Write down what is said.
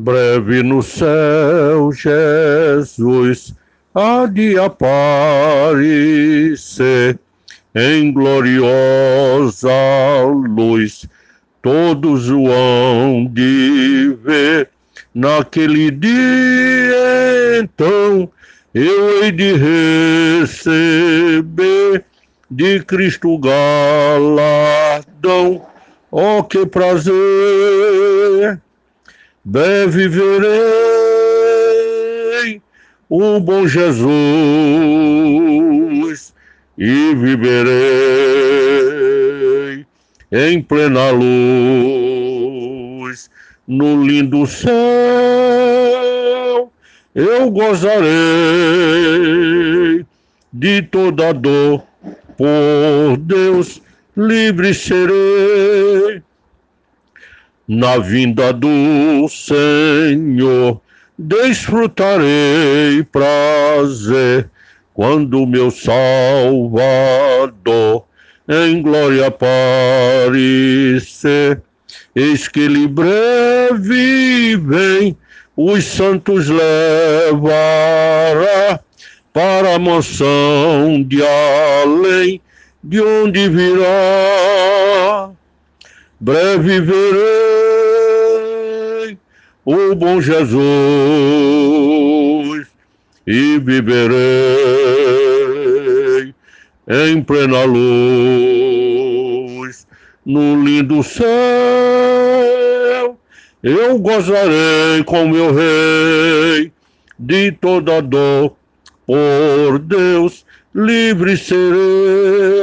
Breve no céu, Jesus há de aparecer em gloriosa luz. Todos o hão de ver naquele dia, então eu hei de receber de Cristo galardão. Oh, que prazer! Breve verei o bom Jesus e viverei em plena luz no lindo céu. Eu gozarei de toda dor, por Deus livre serei na vinda do Senhor desfrutarei prazer quando meu Salvador em glória aparecer. Eis que ele breve vem, os santos levará para a mansão de além, de onde virá. Breve verei o bom Jesus e viverei em plena luz no lindo céu. Eu gozarei com meu rei de toda dor, por Deus livre serei.